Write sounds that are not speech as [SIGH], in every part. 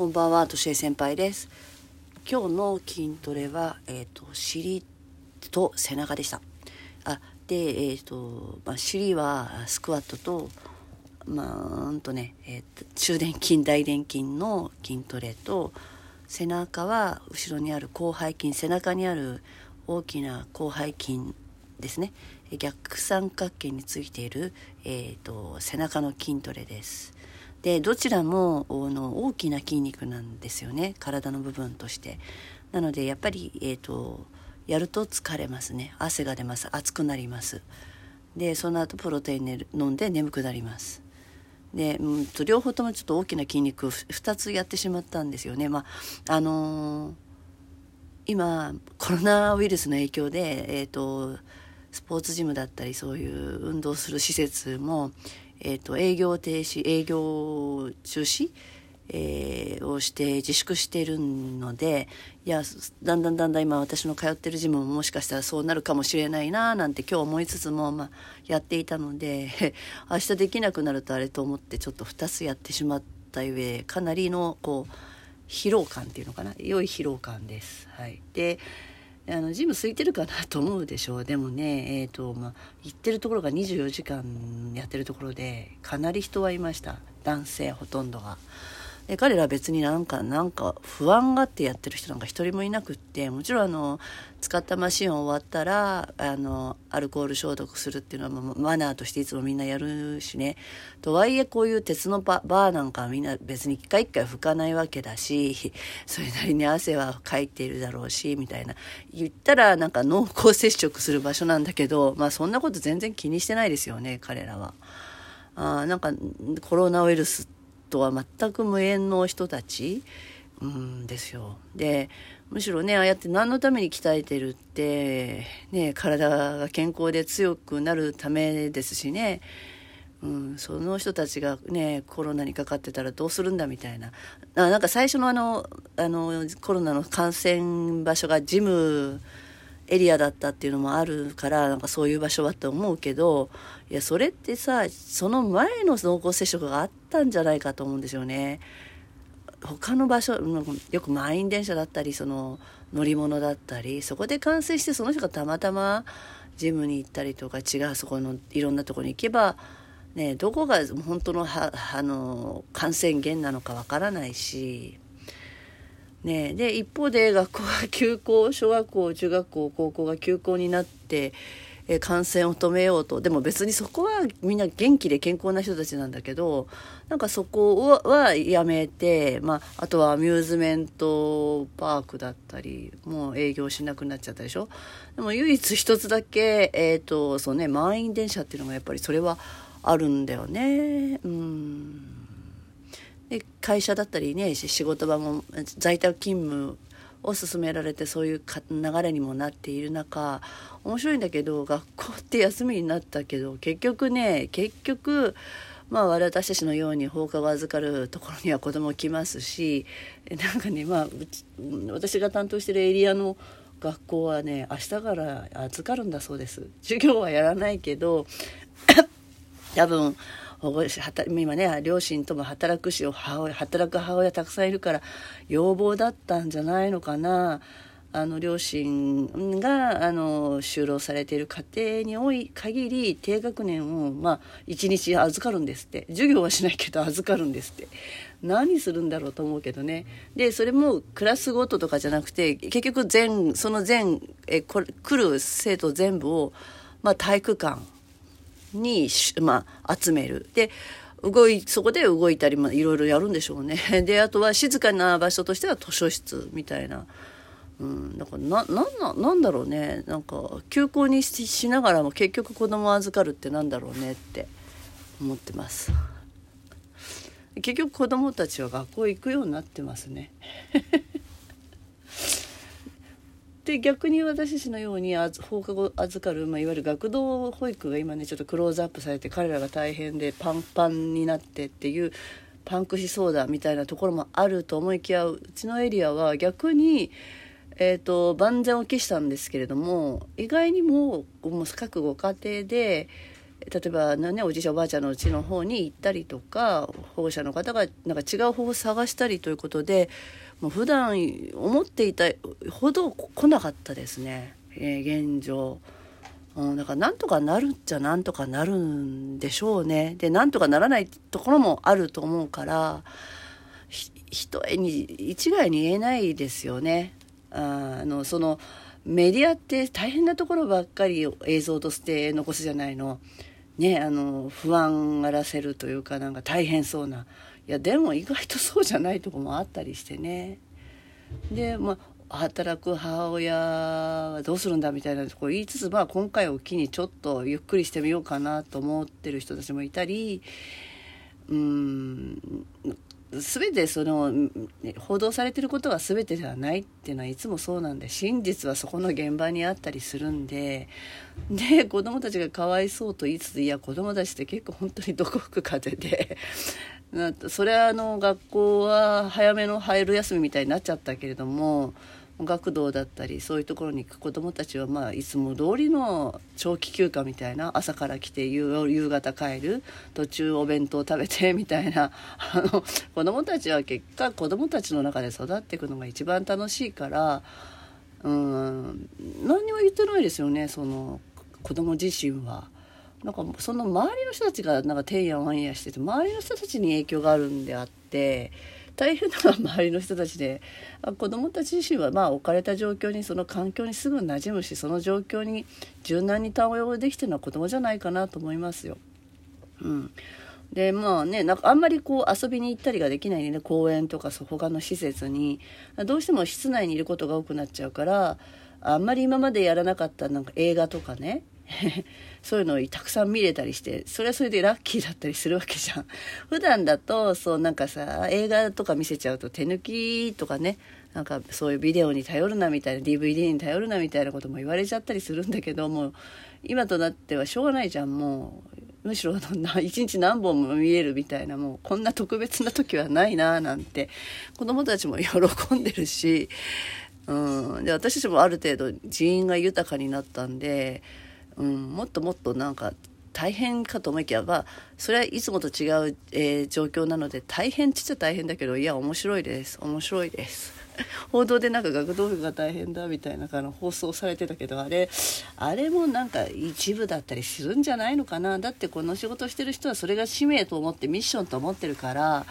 こんばんは、としえ先輩です。今日の筋トレは、えっ、ー、と、尻と背中でした。あ、で、えっ、ー、と、まあ、尻はスクワットと、まあ、うんとね、えっ、ー、と、中殿筋、大殿筋の筋トレと、背中は後ろにある広背筋、背中にある大きな広背筋ですね。逆三角形についている、えっ、と、背中の筋トレです。でどちらもの大きな筋肉なんですよね。体の部分として。なのでやっぱり、えーと、やると疲れますね。汗が出ます。熱くなります。でその後プロテイン飲んで眠くなります。で、うんと、両方ともちょっと大きな筋肉2つやってしまったんですよね。まああのー、今コロナウイルスの影響でえっ、ー、とスポーツジムだったりそういう運動する施設もえーと、営業停止営業中止、えー、をして自粛してるのでいやだんだんだんだん今私の通ってるジムももしかしたらそうなるかもしれないななんて今日思いつつも、まあ、やっていたので [LAUGHS] 明日できなくなるとあれと思ってちょっと2つやってしまった上かなりのこう疲労感っていうのかな良い疲労感です。はい、であのジム空いてるかなと思うでしょうでもね [LAUGHS] えっ、ー、とまあ行ってるところが24時間やってるところでかなり人はいました男性ほとんどが。で彼らは別になんかなんか不安があってやってる人なんか一人もいなくってもちろんあの使ったマシン終わったらあのアルコール消毒するっていうのはマナーとしていつもみんなやるしねとはいえこういう鉄のバーなんかはみんな別に一回一回拭かないわけだし [LAUGHS] それなりに汗はかいているだろうしみたいな言ったらなんか濃厚接触する場所なんだけどまあそんなこと全然気にしてないですよね彼らは。あなんかコロナウイルスとは全く無縁の人たち、うんですよ。でむしろねああやって何のために鍛えてるってね体が健康で強くなるためですしね。うん、その人たちがねコロナにかかってたらどうするんだみたいなあなんか最初のあのあのコロナの感染場所がジムエリアだったっていうのもあるからなんかそういう場所はと思うけどいやそれってさその前の濃厚接触があったんじゃないかと思うんですよね。他の場所よく満員電車だったりその乗り物だったりそこで感染してその人がたまたまジムに行ったりとか違うそこのいろんなとこに行けば、ね、どこが本当のはあの感染源なのかわからないしね、で一方で学校が休校小学校中学校高校が休校になって、え感染を止めようと。でも別にそこはみんな元気で健康な人たちなんだけどなんかそこはやめて、まあ、あとはアミューズメントパークだったりもう営業しなくなっちゃったでしょ？でも唯一一つだけ、えーとそうね、満員電車っていうのがやっぱりそれはあるんだよね。うん。で会社だったりね仕事場も在宅勤務を進められてそういう流れにもなっている中面白いんだけど学校って休みになったけど結局ね結局まあ私たちのように放課後預かるところには子供来ますしなんかねまあ私が担当してるエリアの学校はね明日から預かるんだそうです。授業はやらないけど多分保護今ね両親とも働くし母親働く母親たくさんいるから要望だったんじゃないのかな。あの両親があの就労されている家庭に多い限り低学年を、まあ、1日預かるんですって。授業はしないけど預かるんですって。何するんだろうと思うけどね。でそれもクラスごととかじゃなくて結局全その全えこ来る生徒全部を、まあ、体育館に、まあ、集める。で、動い、そこで動いたり、まあ、いろいろやるんでしょうね。[LAUGHS] で、あとは静かな場所としては図書室みたいな。うん、だからな、なんな、なんだろうね。なんか、休校にししながらも結局子供預かるってなんだろうねって思ってます。結局子供たちは学校行くようになってますね。[LAUGHS] で逆に私たちのように放課後預かる、まあ、いわゆる学童保育が今ねちょっとクローズアップされて彼らが大変でパンパンになってっていうパンクしそうだみたいなところもあると思いきやうちのエリアは逆に、えーと、万全を期したんですけれども意外にももう各ご家庭で、例えば、ね、おじいちゃんおばあちゃんのうちの方に行ったりとか保護者の方がなんか違う方法を探したりということでもう普段思っていたほど来なかったですね、えー、現状。うん、だからなんとかなるっちゃなんとかなるんでしょうね。でなんとかならないところもあると思うから一重に一概に言えないですよね。あのそのメディアって大変なところばっかり映像として残すじゃないの。ね、あの不安がらせるというかなんか大変そうな。いやでも意外とそうじゃないとこもあったりしてね。でまあ働く母親はどうするんだみたいなとこ言いつつ、まあ、今回を機にちょっとゆっくりしてみようかなと思ってる人たちもいたりうん全てその報道されてることは全てではないっていうのはいつもそうなんで真実はそこの現場にあったりするんでで子供たちがかわいそうと言いつついや子供たちって結構本当にどこ吹く風で [LAUGHS] それはあの学校は早めの入る休みみたいになっちゃったけれども学童だったりそういうところに行く子どもたちは、まあ、いつも通りの長期休暇みたいな朝から来て夕方帰る途中お弁当食べてみたいな [LAUGHS] 子どもたちは結果子どもたちの中で育っていくのが一番楽しいからうん何にも言ってないですよねその子ども自身は。なんかその周りの人たちがなんかてんやわんやしてて周りの人たちに影響があるんであって大変なのは周りの人たちで。子どもたち自身はまあ置かれた状況にその環境にすぐ馴染むしその状況に柔軟に対応できてるのは子どもじゃないかなと思いますよ。うん。でまあねなんかあんまりこう遊びに行ったりができないね。公園とか他の施設に。どうしても室内にいることが多くなっちゃうからあんまり今までやらなかったなんか映画とかね [LAUGHS] そういうのをたくさん見れたりしてそれはそれでラッキーだったりするわけじゃん。[LAUGHS] 普段だとそうなんかさ映画とか見せちゃうと手抜きとかねなんかそういうビデオに頼るなみたいな DVD に頼るなみたいなことも言われちゃったりするんだけども今となってはしょうがないじゃん。もうむしろ [LAUGHS] 一日何本も見えるみたいなもうこんな特別な時はないななんて子供たちも喜んでるし、うん、で私たちもある程度人員が豊かになったんでうん、もっともっとなんか大変かと思いきや、まあ、それはいつもと違う、えー、状況なので大変ちっちゃ大変だけどいや面白いです。面白いです。[LAUGHS] 報道でなんか学童部が大変だみたいなあの放送されてたけどあれあれもなんか一部だったりするんじゃないのかなだってこの仕事してる人はそれが使命と思ってミッションと思ってるから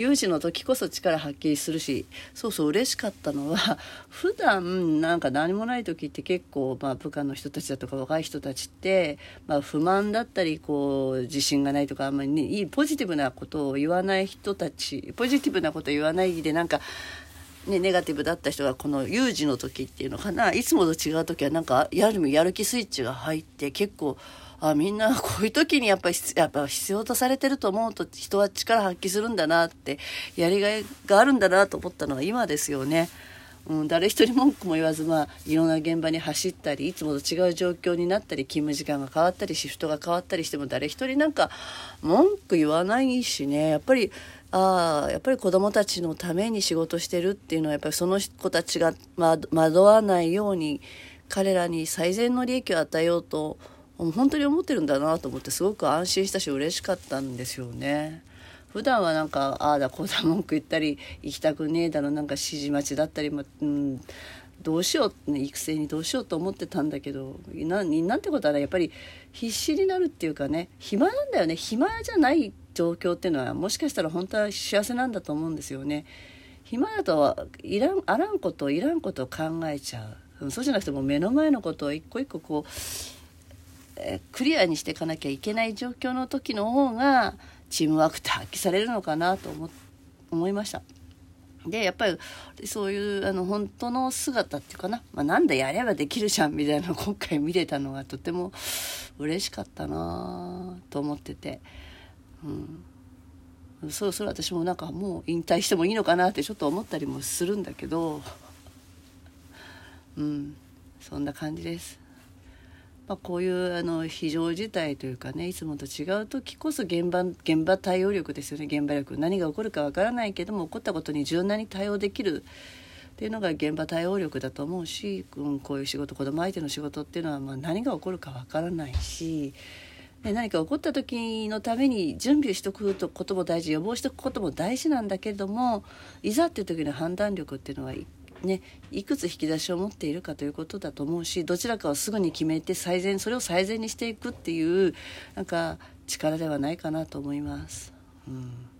有事の時こそ力発揮するしそうそう嬉しかったのは [LAUGHS] 普段なんか何もない時って結構、まあ、部下の人たちだとか若い人たちって、まあ、不満だったりこう自信がないとかあんまり、ね、いいポジティブなことを言わない人たちポジティブなこと言わないでなんかね、ネガティブだった人がこの有事の時っていうのかないつもと違う時はなんかやるやる気スイッチが入って結構あみんな [LAUGHS] こういう時にやっぱりやっぱ必要とされてると思うと人は力発揮するんだなってやりがいがあるんだなと思ったのは今ですよね。うん、誰一人文句も言わず、まあ、いろんな現場に走ったりいつもと違う状況になったり勤務時間が変わったりシフトが変わったりしても誰一人なんか文句言わないしねやっぱりああやっぱり子どもたちのために仕事してるっていうのはやっぱりその子たちが惑わないように彼らに最善の利益を与えようと本当に思ってるんだなと思ってすごく安心したし嬉しかったんですよね。普段はなんかああだこうだ文句言ったり行きたくねえだろなんか指示待ちだったりも、うん、どうしよう、ね、育成にどうしようと思ってたんだけどななんてことはねやっぱり必死になるっていうかね暇なんだよね。暇じゃない状況っていうのはもしかしたら本当は幸せなんだと思うんですよね。暇だといらんあらんこといらんことを考えちゃう。そうじゃなくても目の前のことを一個一個こうえクリアにしていかなきゃいけない状況の時の方がチームワークって発揮されるのかなと思思いました。でやっぱりそういうあの本当の姿っていうかな、まあ、なんだやればできるじゃんみたいな今回見れたのがとても嬉しかったなと思ってて、うん、そろそろ私もなんかもう引退してもいいのかなってちょっと思ったりもするんだけど、うん、そんな感じです。まあ、こういうあの非常事態というかねいつもと違う時こそ現場現場対応力ですよね。現場力何が起こるかわからないけども起こったことに柔軟に対応できるっていうのが現場対応力だと思うし、うん、こういう仕事子供相手の仕事っていうのはまあ何が起こるかわからないし。で何か起こった時のために準備しておくことも大事予防しておくことも大事なんだけれどもいざっていう時の判断力っていうのは一ね、いくつ引き出しを持っているかということだと思うしどちらかをすぐに決めて最善それを最善にしていくっていうなんか力ではないかなと思います。うん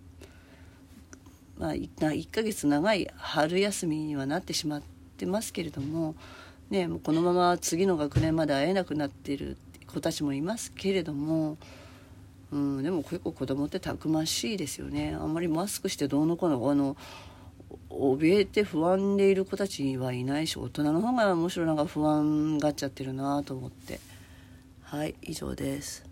まあ、1ヶ月長い春休みにはなってしまってますけれども,、ね、もうこのまま次の学年まで会えなくなってる子たちもいますけれども、うん、でも結構子供ってたくましいですよねあんまりマスクしてどうのこうのあの怯えて不安でいる子たちはいないし大人の方がむしろなんか不安がっちゃってるなと思ってはい以上です。